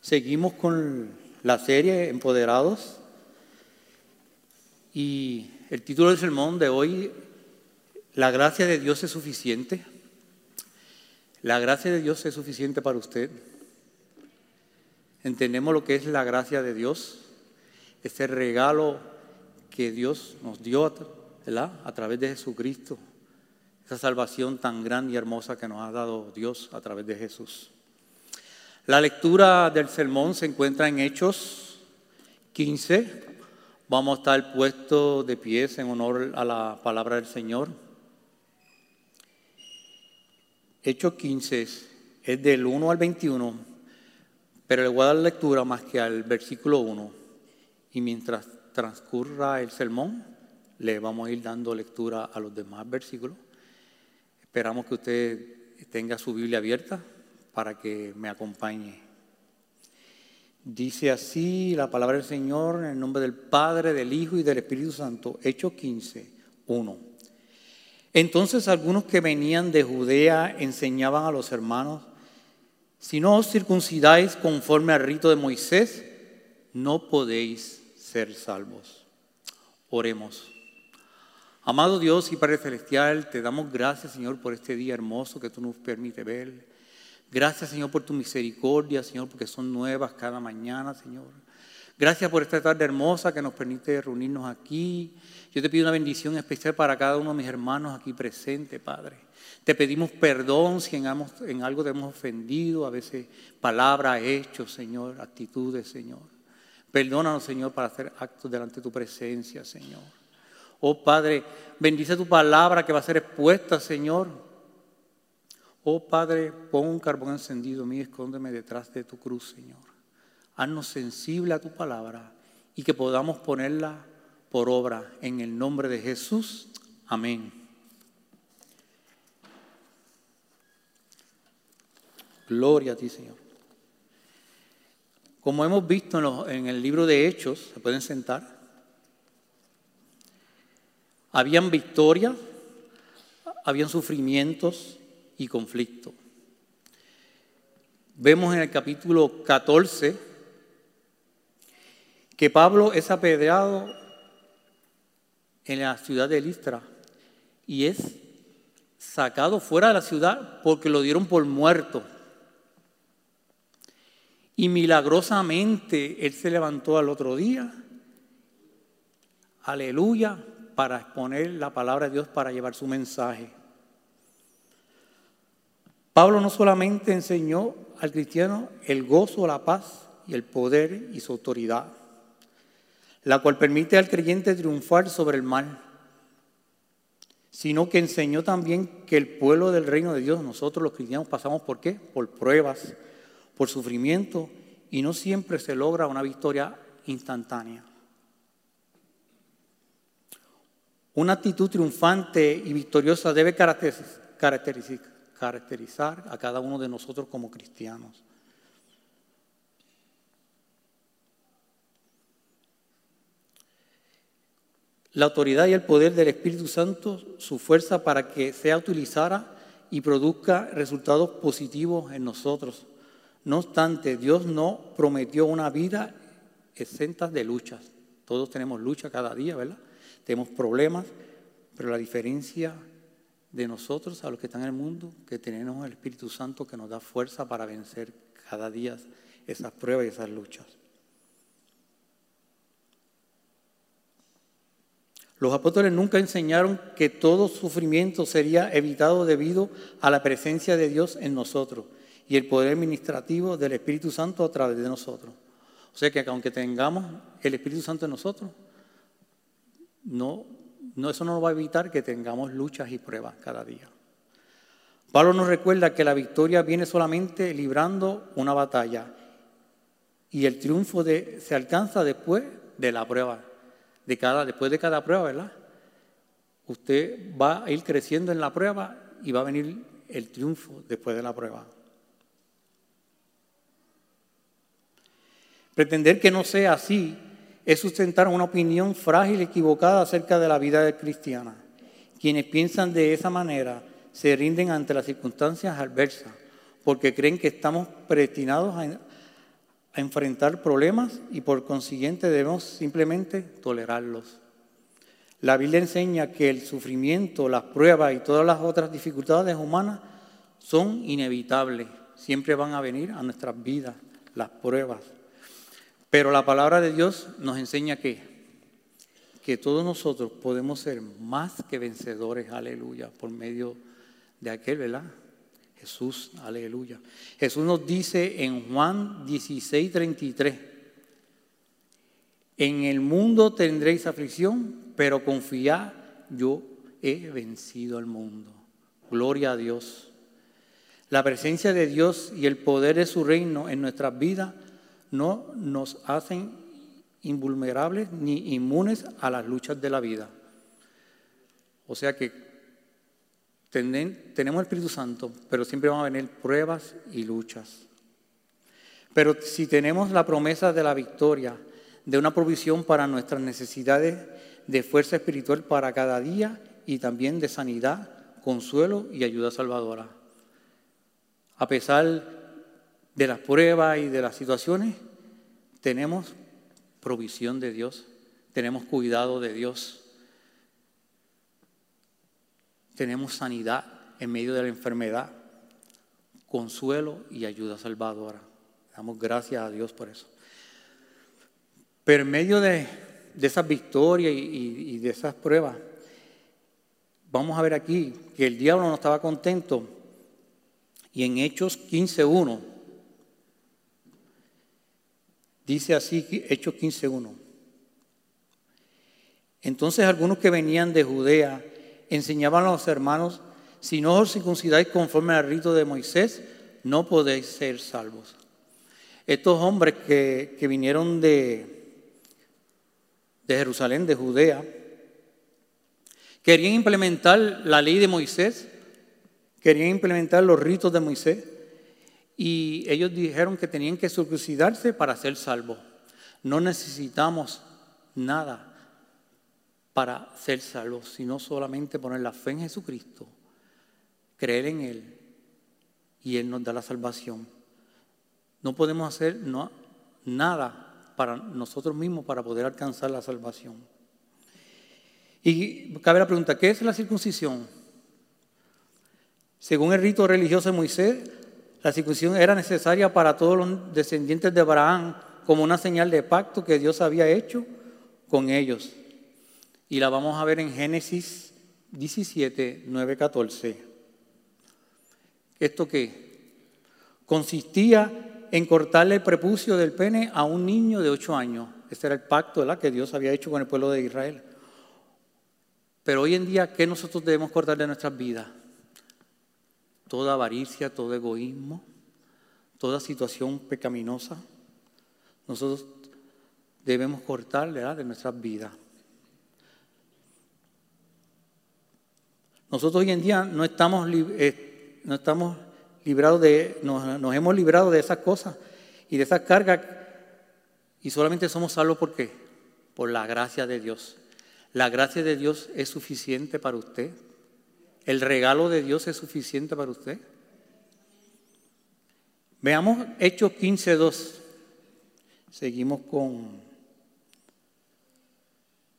Seguimos con la serie Empoderados y el título del sermón de hoy, La gracia de Dios es suficiente. La gracia de Dios es suficiente para usted. Entendemos lo que es la gracia de Dios, este regalo que Dios nos dio a través de Jesucristo, esa salvación tan grande y hermosa que nos ha dado Dios a través de Jesús. La lectura del sermón se encuentra en Hechos 15. Vamos a estar puestos de pies en honor a la palabra del Señor. Hechos 15 es del 1 al 21, pero le voy a dar lectura más que al versículo 1. Y mientras transcurra el sermón, le vamos a ir dando lectura a los demás versículos. Esperamos que usted tenga su Biblia abierta para que me acompañe. Dice así la palabra del Señor en el nombre del Padre, del Hijo y del Espíritu Santo, Hechos 15, 1. Entonces algunos que venían de Judea enseñaban a los hermanos, si no os circuncidáis conforme al rito de Moisés, no podéis ser salvos. Oremos. Amado Dios y Padre Celestial, te damos gracias, Señor, por este día hermoso que tú nos permite ver. Gracias, Señor, por tu misericordia, Señor, porque son nuevas cada mañana, Señor. Gracias por esta tarde hermosa que nos permite reunirnos aquí. Yo te pido una bendición especial para cada uno de mis hermanos aquí presentes, Padre. Te pedimos perdón si en, algo te hemos ofendido, a veces palabras, hechos, Señor, actitudes, Señor. Perdónanos, Señor, para hacer actos delante de tu presencia, Señor. Oh Padre, bendice tu palabra que va a ser expuesta, Señor Oh Padre, pon un carbón encendido mío, escóndeme detrás de tu cruz, Señor. Haznos sensible a tu palabra y que podamos ponerla por obra en el nombre de Jesús. Amén. Gloria a ti, Señor. Como hemos visto en, el libro de Hechos, se pueden sentar, habían victorias, habían sufrimientos, y conflicto. Vemos en el capítulo 14 que Pablo es apedreado en la ciudad de Listra y es sacado fuera de la ciudad porque lo dieron por muerto. Y milagrosamente él se levantó al otro día, aleluya, para exponer la palabra de Dios, para llevar su mensaje. Pablo no solamente enseñó al cristiano el gozo, la paz y el poder y su autoridad, la cual permite al creyente triunfar sobre el mal, sino que enseñó también que el pueblo del reino de Dios, nosotros los cristianos pasamos por qué? Por pruebas, por sufrimiento, y no siempre se logra una victoria instantánea. Una actitud triunfante y victoriosa debe caracterizar, caracterizar a cada uno de nosotros como cristianos. La autoridad y el poder del Espíritu Santo, su fuerza para que sea utilizada y produzca resultados positivos en nosotros. No obstante, Dios no prometió una vida exenta de luchas. Todos tenemos lucha cada día, ¿verdad? Tenemos problemas, pero la diferencia de nosotros a los que están en el mundo, que tenemos el Espíritu Santo que nos da fuerza para vencer cada día esas pruebas y esas luchas. Los apóstoles nunca enseñaron que todo sufrimiento sería evitado debido a la presencia de Dios en nosotros y el poder administrativo del Espíritu Santo a través de nosotros. O sea que aunque tengamos el Espíritu Santo en nosotros, no no, eso no va a evitar que tengamos luchas y pruebas cada día. Pablo nos recuerda que la victoria viene solamente librando una batalla y el triunfo se alcanza después de la prueba, de cada, después de cada prueba, ¿verdad? Usted va a ir creciendo en la prueba y va a venir el triunfo después de la prueba. Pretender que no sea así es sustentar una opinión frágil y equivocada acerca de la vida cristiana. Quienes piensan de esa manera se rinden ante las circunstancias adversas porque creen que estamos predestinados a enfrentar problemas y por consiguiente debemos simplemente tolerarlos. La Biblia enseña que el sufrimiento, las pruebas y todas las otras dificultades humanas son inevitables. Siempre van a venir a nuestras vidas las pruebas. Pero la palabra de Dios nos enseña que, que todos nosotros podemos ser más que vencedores, aleluya, por medio de aquel, ¿verdad? Jesús, aleluya. Jesús nos dice en Juan 16, 33, en el mundo tendréis aflicción, pero confiad, yo he vencido al mundo. Gloria a Dios. La presencia de Dios y el poder de su reino en nuestras vidas no nos hacen invulnerables ni inmunes a las luchas de la vida. O sea que tenemos el Espíritu Santo, pero siempre van a venir pruebas y luchas. Pero si tenemos la promesa de la victoria, de una provisión para nuestras necesidades de fuerza espiritual para cada día y también de sanidad, consuelo y ayuda salvadora. A pesar de las pruebas y de las situaciones, tenemos provisión de Dios, tenemos cuidado de Dios, tenemos sanidad en medio de la enfermedad, consuelo y ayuda salvadora. Damos gracias a Dios por eso. Pero en medio de, esas victorias y, de esas pruebas, vamos a ver aquí que el diablo no estaba contento. Y en Hechos 15.1, dice así, Hechos 15.1. Entonces algunos que venían de Judea enseñaban a los hermanos, si no os circuncidáis conforme al rito de Moisés, no podéis ser salvos. Estos hombres que, que vinieron de, de Jerusalén, de Judea, querían implementar la ley de Moisés, querían implementar los ritos de Moisés, y ellos dijeron que tenían que circuncidarse para ser salvos. No necesitamos nada para ser salvos, sino solamente poner la fe en Jesucristo, creer en Él, y Él nos da la salvación. No podemos hacer nada para nosotros mismos para poder alcanzar la salvación. Y cabe la pregunta, ¿qué es la circuncisión? Según el rito religioso de Moisés, la circuncisión era necesaria para todos los descendientes de Abraham como una señal de pacto que Dios había hecho con ellos. Y la vamos a ver en Génesis 17, 9, 14. ¿Esto qué? Consistía en cortarle el prepucio del pene a un niño de ocho años. Este era el pacto que Dios había hecho con el pueblo de Israel. Pero hoy en día, ¿qué nosotros debemos cortar de nuestras vidas? Toda avaricia, todo egoísmo, toda situación pecaminosa. Nosotros debemos cortar de nuestras vidas. Nosotros hoy en día no estamos, eh, no estamos librados de, nos, hemos librado de esas cosas y de esas cargas y solamente somos salvos por qué? Por la gracia de Dios. La gracia de Dios es suficiente para usted. El regalo de Dios es suficiente para usted. Veamos Hechos 15.2. Seguimos con,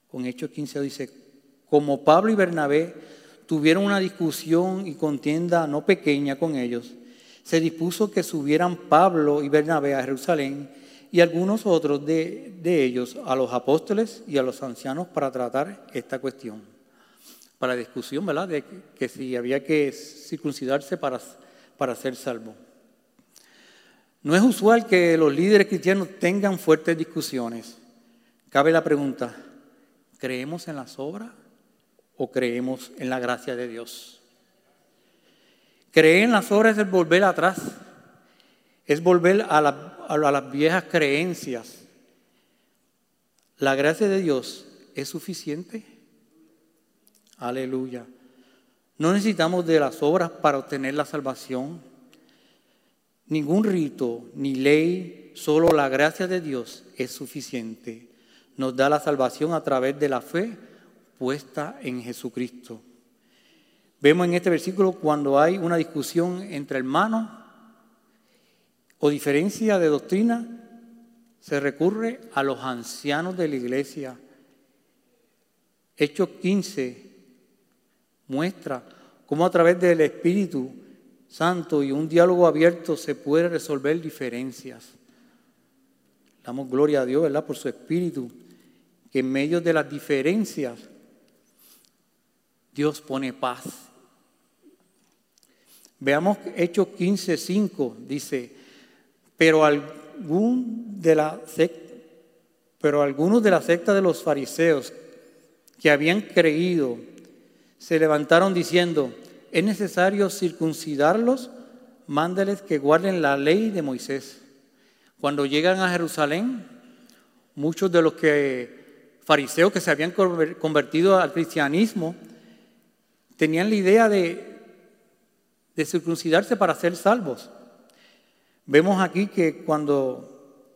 con Hechos 15.2. Dice, como Pablo y Bernabé tuvieron una discusión y contienda no pequeña con ellos, se dispuso que subieran Pablo y Bernabé a Jerusalén y algunos otros de, ellos a los apóstoles y a los ancianos para tratar esta cuestión. Para discusión, ¿verdad? De que, si había que circuncidarse para, para ser salvo. No es usual que los líderes cristianos tengan fuertes discusiones. Cabe la pregunta, ¿creemos en las obras o creemos en la gracia de Dios? Creer en las obras es volver atrás, es volver a, las viejas creencias. La gracia de Dios es suficiente. Aleluya. No necesitamos de las obras para obtener la salvación. Ningún rito ni ley, solo la gracia de Dios es suficiente. Nos da la salvación a través de la fe puesta en Jesucristo. Vemos en este versículo cuando hay una discusión entre hermanos o diferencia de doctrina, se recurre a los ancianos de la iglesia. Hechos 15 muestra cómo a través del Espíritu Santo y un diálogo abierto se puede resolver diferencias. Damos gloria a Dios, ¿verdad? Por su Espíritu, que en medio de las diferencias Dios pone paz. Veamos Hechos 15:5, dice, pero algún de la pero algunos de la secta de los fariseos que habían creído se levantaron diciendo, es necesario circuncidarlos, mándeles que guarden la ley de Moisés. Cuando llegan a Jerusalén, muchos de los que fariseos que se habían convertido al cristianismo tenían la idea de, de circuncidarse para ser salvos. Vemos aquí que cuando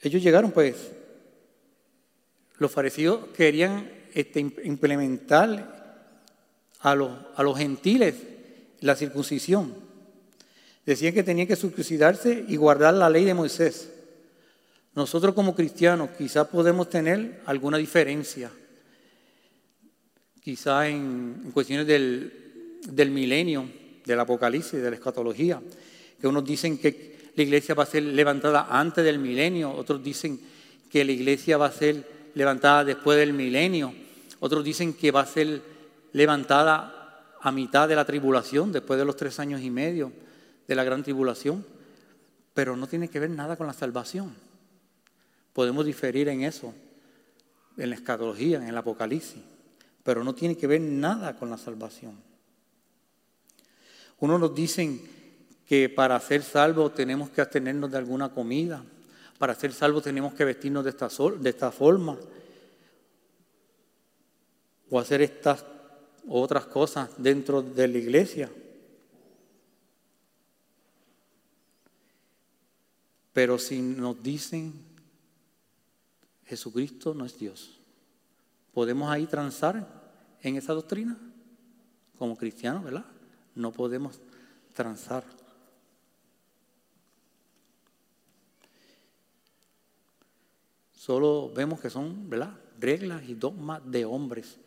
ellos llegaron, pues, los fariseos querían este, implementar a los, gentiles la circuncisión. Decían que tenían que circuncidarse y guardar la ley de Moisés. Nosotros como cristianos quizás podemos tener alguna diferencia quizá en, cuestiones del, del, milenio, del apocalipsis, de la escatología, que unos dicen que la iglesia va a ser levantada antes del milenio, otros dicen que la iglesia va a ser levantada después del milenio, otros dicen que va a ser levantada a mitad de la tribulación, después de los tres años y medio de la gran tribulación, pero no tiene que ver nada con la salvación. Podemos diferir en eso, en la escatología, en el apocalipsis pero no tiene que ver nada con la salvación. Unos nos dicen que para ser salvos tenemos que abstenernos de alguna comida, para ser salvos tenemos que vestirnos de esta, de esta forma, o hacer estas otras cosas dentro de la iglesia. Pero si nos dicen Jesucristo no es Dios, ¿podemos ahí transar en esa doctrina como cristianos, ¿verdad? No podemos transar. Solo vemos que son. Reglas y dogmas de hombres,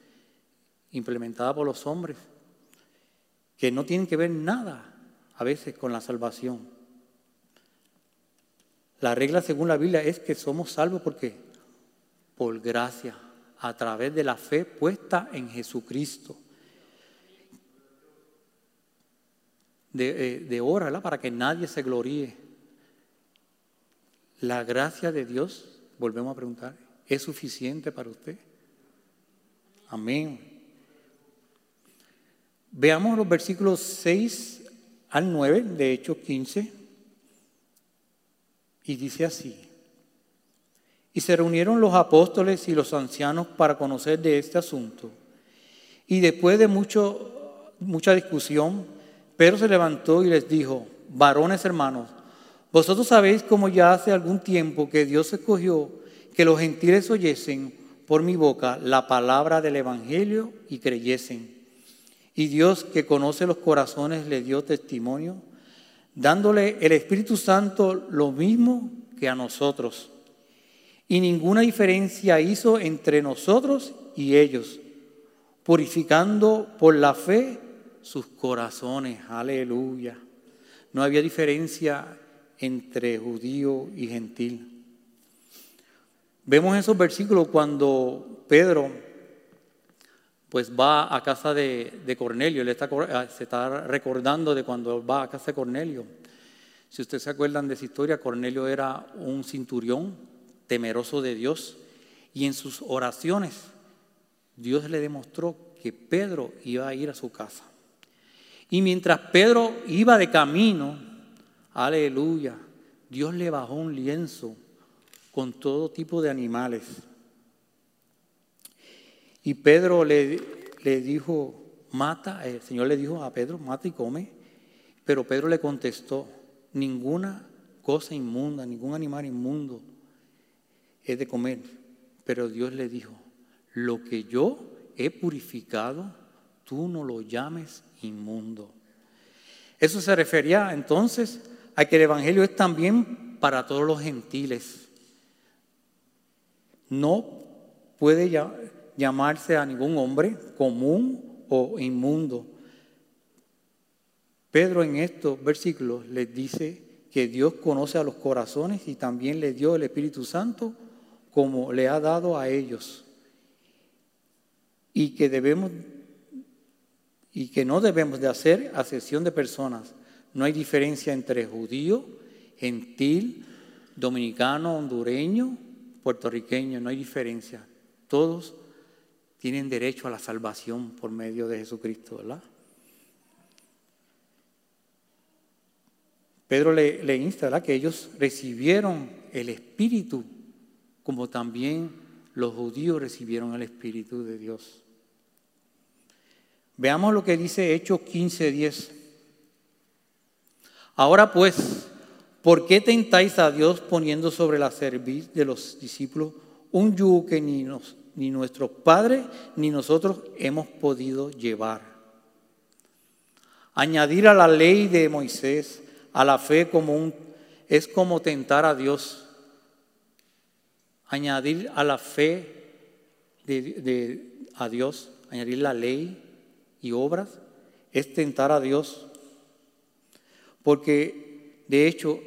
implementadas por los hombres, que no tienen que ver nada a veces con la salvación. La regla según la Biblia es que somos salvos porque por gracia, a través de la fe puesta en Jesucristo. De, eh, de hora, para que nadie se gloríe. La gracia de Dios, volvemos a preguntar, ¿es suficiente para usted? Amén. Veamos los versículos 6 al 9 de Hechos 15. Y dice así. Y se reunieron los apóstoles y los ancianos para conocer de este asunto. Y después de mucho, mucha discusión, Pedro se levantó y les dijo, varones hermanos, vosotros sabéis como ya hace algún tiempo que Dios escogió que los gentiles oyesen por mi boca la palabra del Evangelio y creyesen. Y Dios que conoce los corazones le dio testimonio, dándole el Espíritu Santo lo mismo que a nosotros y ninguna diferencia hizo entre nosotros y ellos, purificando por la fe sus corazones. Aleluya. No había diferencia entre judío y gentil. Vemos esos versículos cuando Pedro pues va a casa de, Cornelio, está, se está recordando de cuando va a casa de Cornelio. Si ustedes se acuerdan de esa historia, Cornelio era un cinturión temeroso de Dios, y en sus oraciones Dios le demostró que Pedro iba a ir a su casa. Y mientras Pedro iba de camino, aleluya, Dios le bajó un lienzo con todo tipo de animales. Y Pedro le, le dijo, mata, el Señor le dijo a Pedro, mata y come. Pero Pedro le contestó, ninguna cosa inmunda, ningún animal inmundo es de comer. Pero Dios le dijo, lo que yo he purificado, tú no lo llames inmundo. Eso se refería entonces a que el Evangelio es también para todos los gentiles. No puede llamarse a ningún hombre común o inmundo. Pedro en estos versículos les dice que Dios conoce a los corazones y también le dio el Espíritu Santo como le ha dado a ellos. Y que debemos y que no debemos de hacer acepción de personas. No hay diferencia entre judío, gentil, dominicano, hondureño, puertorriqueño, no hay diferencia. Todos tienen derecho a la salvación por medio de Jesucristo, ¿verdad? Pedro le, le insta ¿verdad? que ellos recibieron el Espíritu como también los judíos recibieron el Espíritu de Dios. Veamos lo que dice Hechos 15:10. Ahora pues, ¿por qué tentáis a Dios poniendo sobre la cerviz de los discípulos un yugo que ni, nos, ni nuestros padres ni nosotros hemos podido llevar? Añadir a la ley de Moisés, a la fe como un, es como tentar a Dios. Añadir a la fe de, a Dios, añadir la ley y obras, es tentar a Dios. Porque de hecho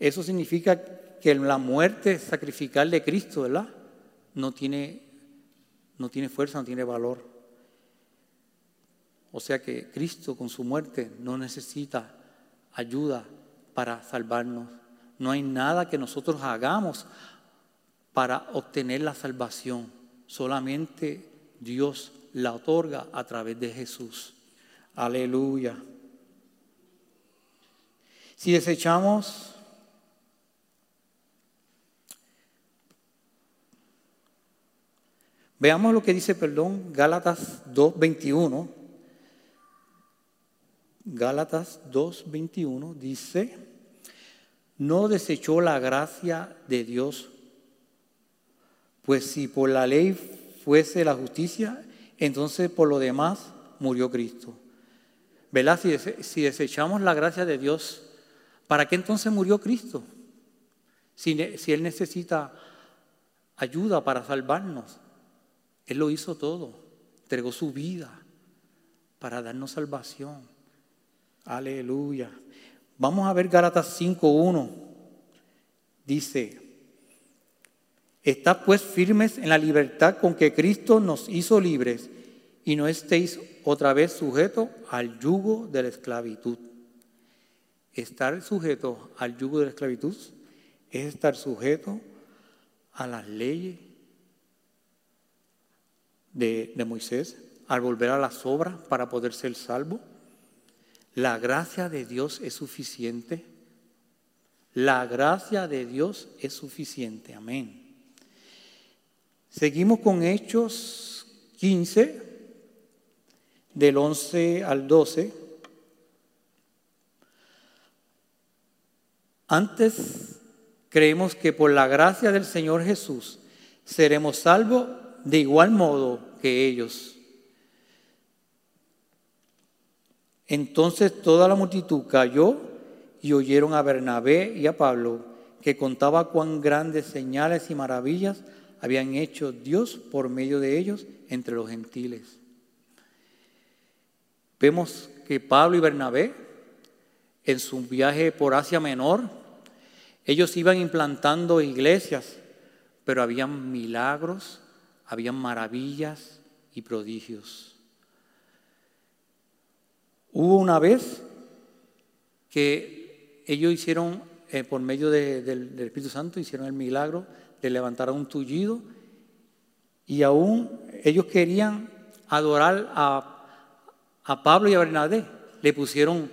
eso significa que la muerte sacrificial de Cristo, ¿verdad? No tiene, no tiene fuerza, no tiene valor. O sea que Cristo con su muerte no necesita ayuda para salvarnos. No hay nada que nosotros hagamos para obtener la salvación. Solamente Dios la otorga a través de Jesús. Aleluya. Si desechamos Veamos lo que dice, perdón, Gálatas 2:21. Gálatas 2:21 dice, no desechó la gracia de Dios, pues si por la ley fuese la justicia, entonces por lo demás murió Cristo. ¿Verdad? Si, desechamos la gracia de Dios, ¿para qué entonces murió Cristo? Si, Él necesita ayuda para salvarnos. Él lo hizo todo, entregó su vida para darnos salvación. Aleluya. Vamos a ver Gálatas 5.1. Dice, Estad pues firmes en la libertad con que Cristo nos hizo libres y no estéis otra vez sujetos al yugo de la esclavitud. Estar sujeto al yugo de la esclavitud es estar sujeto a las leyes de, Moisés, al volver a las obras para poder ser salvo. La gracia de Dios es suficiente. La gracia de Dios es suficiente. Amén. Seguimos con Hechos 15, del 11 al 12. Antes creemos que por la gracia del Señor Jesús seremos salvos de igual modo que ellos. Entonces toda la multitud cayó y oyeron a Bernabé y a Pablo, que contaba cuán grandes señales y maravillas habían hecho Dios por medio de ellos entre los gentiles. Vemos que Pablo y Bernabé, en su viaje por Asia Menor, ellos iban implantando iglesias, pero habían milagros, habían maravillas y prodigios. Hubo una vez que ellos hicieron, eh, por medio del Espíritu Santo, hicieron el milagro le levantaron un tullido y aún ellos querían adorar a, a Pablo y a Bernabé. Le pusieron,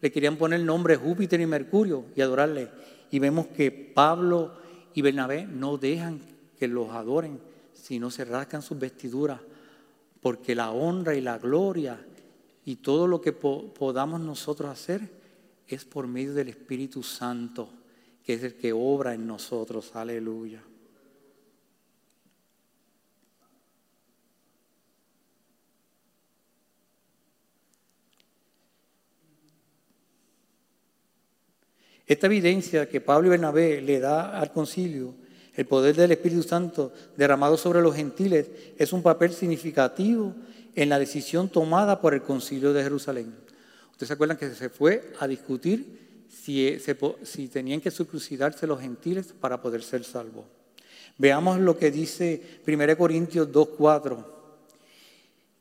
le querían poner el nombre Júpiter y Mercurio y adorarle. Y vemos que Pablo y Bernabé no dejan que los adoren, sino se rascan sus vestiduras, porque la honra y la gloria y todo lo que podamos nosotros hacer es por medio del Espíritu Santo que es el que obra en nosotros. Aleluya. Esta evidencia que Pablo y Bernabé le da al concilio, el poder del Espíritu Santo derramado sobre los gentiles, es un papel significativo en la decisión tomada por el concilio de Jerusalén. Ustedes se acuerdan que se fue a discutir si, si tenían que circuncidarse los gentiles para poder ser salvos. Veamos lo que dice 1 Corintios 2.4.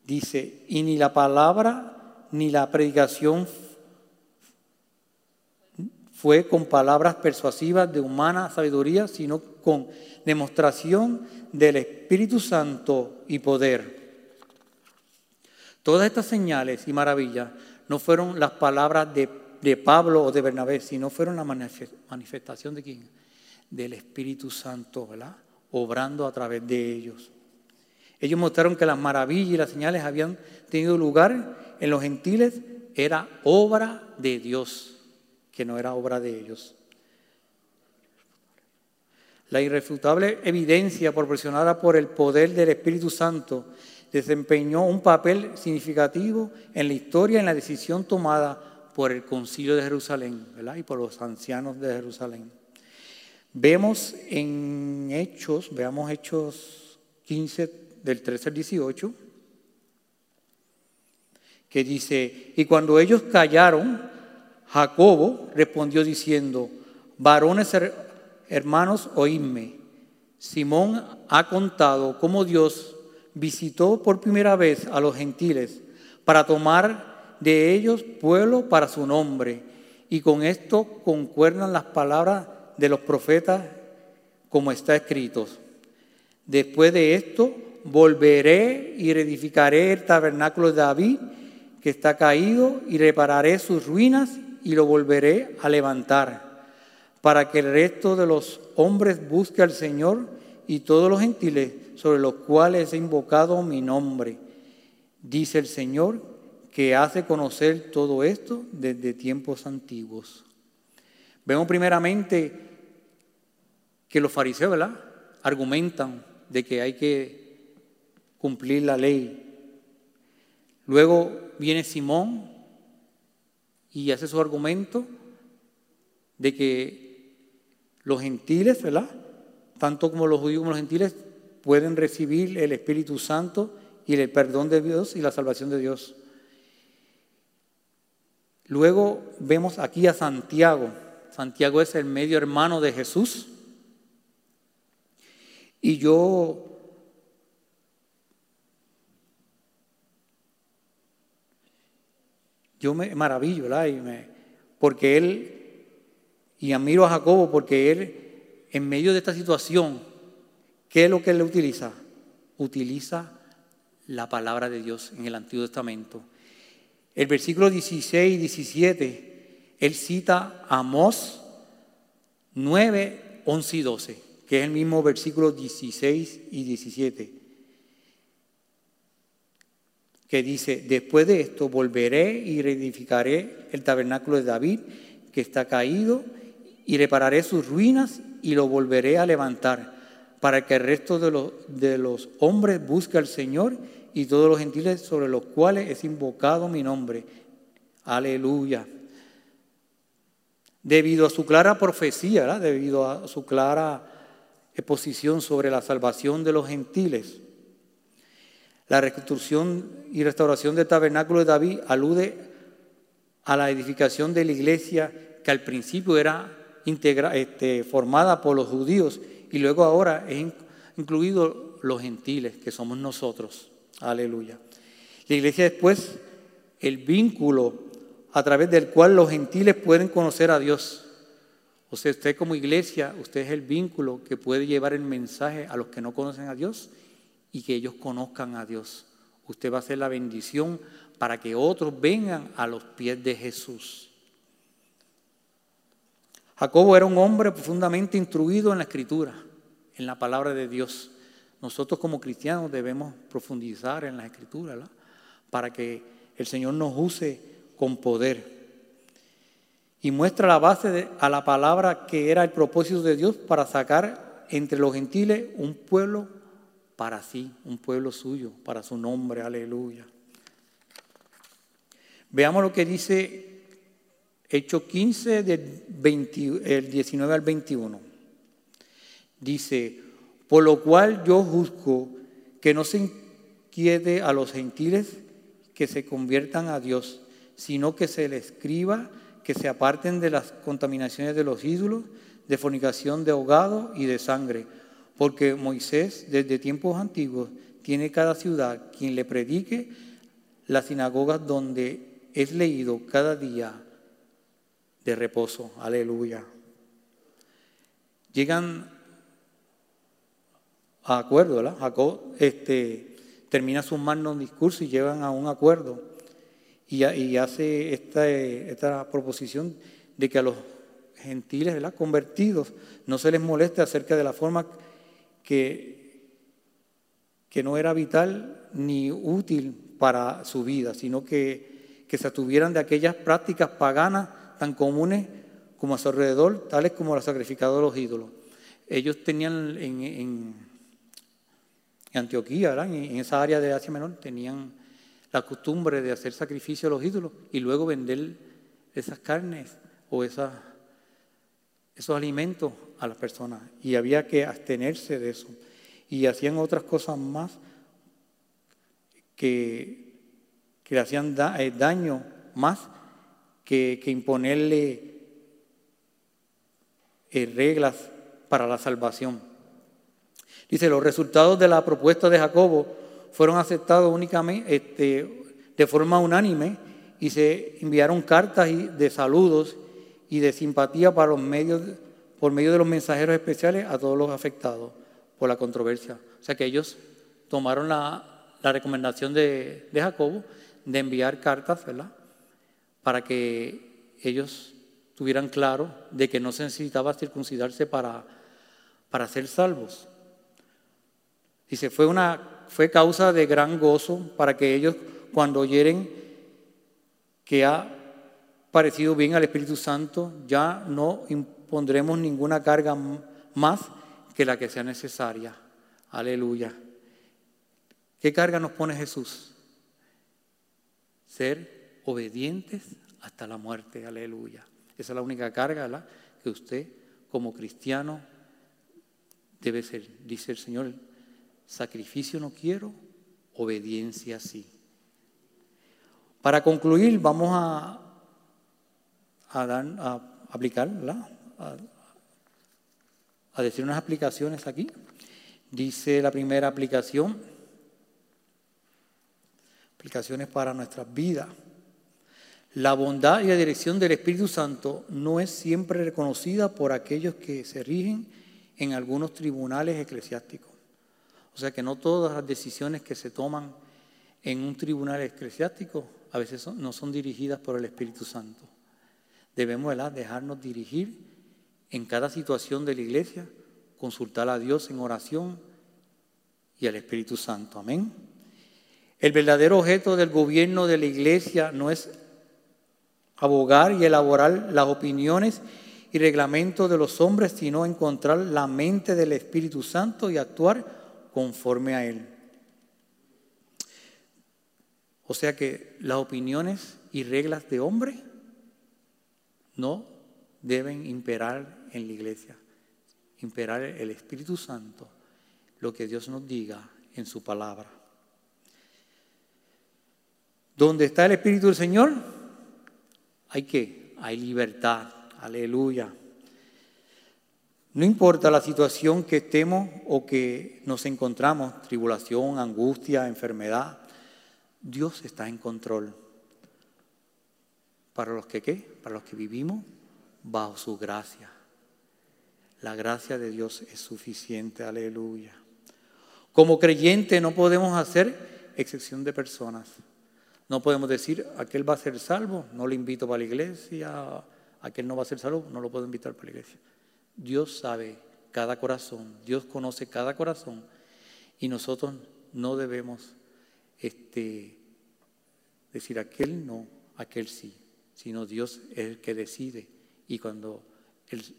Dice, y ni la palabra ni la predicación fue con palabras persuasivas de humana sabiduría, sino con demostración del Espíritu Santo y poder. Todas estas señales y maravillas no fueron las palabras de, Pablo o de Bernabé, sino fueron la manifestación de quién? Del Espíritu Santo, ¿verdad? Obrando a través de ellos. Ellos mostraron que las maravillas y las señales habían tenido lugar en los gentiles, era obra de Dios, que no era obra de ellos. La irrefutable evidencia proporcionada por el poder del Espíritu Santo desempeñó un papel significativo en la historia en la decisión tomada por el concilio de Jerusalén y por los ancianos de Jerusalén. Vemos en Hechos, veamos Hechos 15 del 13 al 18, que dice, y cuando ellos callaron, Jacobo respondió diciendo, varones hermanos, oídme. Simón ha contado cómo Dios visitó por primera vez a los gentiles para tomar de ellos pueblo para su nombre. Y con esto concuerdan las palabras de los profetas como está escrito. Después de esto volveré y reedificaré el tabernáculo de David que está caído y repararé sus ruinas y lo volveré a levantar para que el resto de los hombres busque al Señor y todos los gentiles sobre los cuales he invocado mi nombre. Dice el Señor que hace conocer todo esto desde tiempos antiguos. Vemos primeramente que los fariseos. Argumentan de que hay que cumplir la ley. Luego viene Simón y hace su argumento de que los gentiles, ¿verdad? Tanto como los judíos como los gentiles pueden recibir el Espíritu Santo y el perdón de Dios y la salvación de Dios. Luego vemos aquí a Santiago. Santiago es el medio hermano de Jesús. Y yo yo me maravillo, ¿verdad? Y me, porque él, y admiro a Jacobo porque él, en medio de esta situación, ¿Qué es lo que él utiliza? Utiliza la palabra de Dios en el Antiguo Testamento. El versículo 16 y 17, él cita Amós 9, 11 y 12, que es el mismo versículo 16 y 17, que dice, después de esto volveré y reedificaré el tabernáculo de David, que está caído, y repararé sus ruinas y lo volveré a levantar para que el resto de los, de los hombres busque al Señor y todos los gentiles sobre los cuales es invocado mi nombre. Aleluya. Debido a su clara profecía, debido a su clara exposición sobre la salvación de los gentiles, la reconstrucción y restauración del tabernáculo de David alude a la edificación de la iglesia que al principio era este, formada por los judíos y luego ahora es incluido los gentiles, que somos nosotros. Aleluya. La iglesia después, el vínculo a través del cual los gentiles pueden conocer a Dios. O sea, usted como iglesia, usted es el vínculo que puede llevar el mensaje a los que no conocen a Dios y que ellos conozcan a Dios. Usted va a ser la bendición para que otros vengan a los pies de Jesús. Jacobo era un hombre profundamente instruido en la escritura, en la palabra de Dios. Nosotros como cristianos debemos profundizar en la escritura para que el Señor nos use con poder. Y muestra la base a la palabra que era el propósito de Dios para sacar entre los gentiles un pueblo para sí, un pueblo suyo, para su nombre, aleluya. Veamos lo que dice Hecho 15, del 19 al 21. Dice, por lo cual yo juzgo que no se inquiete a los gentiles que se conviertan a Dios, sino que se les escriba que se aparten de las contaminaciones de los ídolos, de fornicación de ahogado y de sangre, porque Moisés desde tiempos antiguos tiene cada ciudad quien le predique las sinagogas donde es leído cada día de reposo. Aleluya. Llegan a acuerdo, ¿verdad? Jacob este, termina su magno discurso y llegan a un acuerdo. Y, hace esta, esta, proposición de que a los gentiles, ¿verdad? Convertidos, no se les moleste acerca de la forma que, que no era vital ni útil para su vida, sino que, que se atuvieran de aquellas prácticas paganas tan comunes como a su alrededor, tales como la sacrificado de los ídolos. Ellos tenían en, en, Antioquía, en, esa área de Asia Menor, tenían la costumbre de hacer sacrificio a los ídolos y luego vender esas carnes o esos alimentos a las personas. Y había que abstenerse de eso. Y hacían otras cosas más que, que le hacían eh, daño más que, imponerle eh, reglas para la salvación. Dice, los resultados de la propuesta de Jacobo fueron aceptados únicamente este, de forma unánime y se enviaron cartas de saludos y de simpatía para los medios, por medio de los mensajeros especiales a todos los afectados por la controversia. O sea que ellos tomaron la, recomendación de, Jacobo de enviar cartas, ¿verdad? para que ellos tuvieran claro de que no se necesitaba circuncidarse para, para ser salvos. Dice, fue, una, fue causa de gran gozo para que ellos cuando oyeren que ha parecido bien al Espíritu Santo, ya no impondremos ninguna carga más que la que sea necesaria. Aleluya. ¿Qué carga nos pone Jesús? Ser obedientes hasta la muerte, aleluya. Esa es la única carga que usted como cristiano debe ser. Dice el Señor, sacrificio no quiero, obediencia sí. Para concluir, vamos a, a, a aplicar, a, decir unas aplicaciones aquí. Dice la primera aplicación, aplicaciones para nuestras vidas. La bondad y la dirección del Espíritu Santo no es siempre reconocida por aquellos que se rigen en algunos tribunales eclesiásticos. O sea que no todas las decisiones que se toman en un tribunal eclesiástico a veces no son dirigidas por el Espíritu Santo. Debemos dejarnos dirigir en cada situación de la iglesia, consultar a Dios en oración y al Espíritu Santo. Amén. El verdadero objeto del gobierno de la iglesia no es abogar y elaborar las opiniones y reglamentos de los hombres, sino encontrar la mente del Espíritu Santo y actuar conforme a Él. O sea que las opiniones y reglas de hombre no deben imperar en la iglesia, imperar el Espíritu Santo, lo que Dios nos diga en su palabra. ¿Dónde está el Espíritu del Señor? hay que, hay libertad, aleluya. No importa la situación que estemos o que nos encontramos, tribulación, angustia, enfermedad, Dios está en control. Para los que qué? Para los que vivimos bajo su gracia. La gracia de Dios es suficiente, aleluya. Como creyente no podemos hacer excepción de personas. No podemos decir, aquel va a ser salvo, no lo invito para la iglesia, aquel no va a ser salvo, no lo puedo invitar para la iglesia. Dios sabe cada corazón, Dios conoce cada corazón y nosotros no debemos este, decir aquel no, aquel sí, sino Dios es el que decide. Y cuando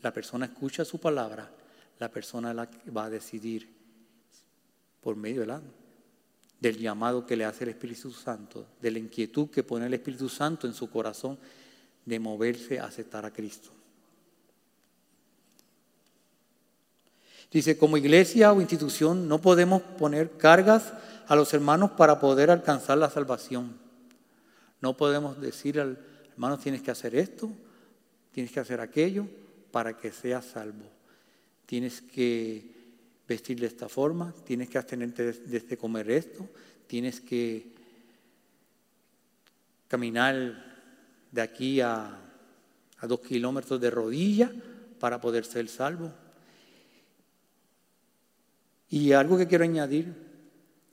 la persona escucha su palabra, la persona la va a decidir por medio del la del llamado que le hace el Espíritu Santo, de la inquietud que pone el Espíritu Santo en su corazón de moverse a aceptar a Cristo. Dice, como iglesia o institución no podemos poner cargas a los hermanos para poder alcanzar la salvación. No podemos decir al hermano tienes que hacer esto, tienes que hacer aquello para que seas salvo. Tienes que vestir de esta forma, tienes que abstenerte de, comer esto, tienes que caminar de aquí a, a dos kilómetros de rodilla para poder ser salvo. Y algo que quiero añadir,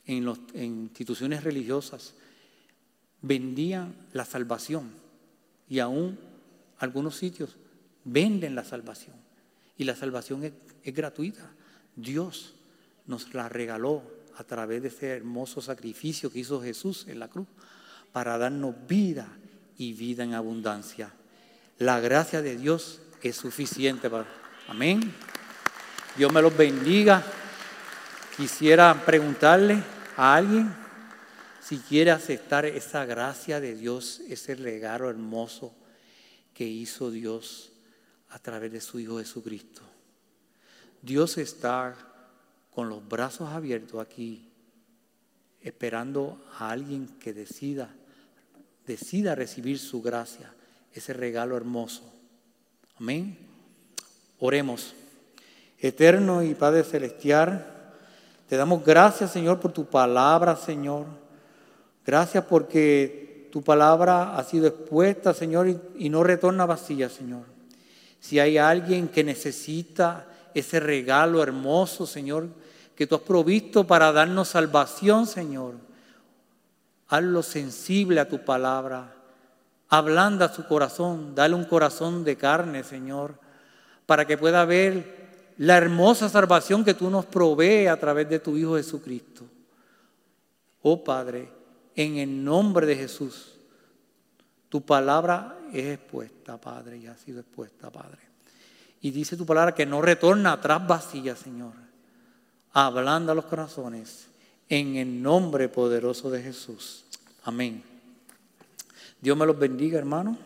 en, las instituciones religiosas vendían la salvación y aún algunos sitios venden la salvación. Y la salvación es gratuita. Dios nos la regaló a través de ese hermoso sacrificio que hizo Jesús en la cruz para darnos vida y vida en abundancia. La gracia de Dios es suficiente para... Amén. Dios me los bendiga. Quisiera preguntarle a alguien si quiere aceptar esa gracia de Dios, ese regalo hermoso que hizo Dios a través de su Hijo Jesucristo. Dios está con los brazos abiertos aquí, esperando a alguien que decida, decida recibir su gracia, ese regalo hermoso. Amén. Oremos. Eterno y Padre Celestial, te damos gracias, Señor, por tu palabra, Señor. Gracias porque tu palabra ha sido expuesta, Señor, y, no retorna vacía, Señor. Si hay alguien que necesita ese regalo hermoso, Señor, que tú has provisto para darnos salvación, Señor. Hazlo sensible a tu palabra. Ablanda su corazón. Dale un corazón de carne, Señor, para que pueda ver la hermosa salvación que tú nos provees a través de tu Hijo Jesucristo. Oh Padre, en el nombre de Jesús, tu palabra es expuesta, Padre, y ha sido expuesta, Padre. Y dice tu palabra que no retorna atrás vacía, Señor. Hablando a los corazones en el nombre poderoso de Jesús. Amén. Dios me los bendiga, hermano.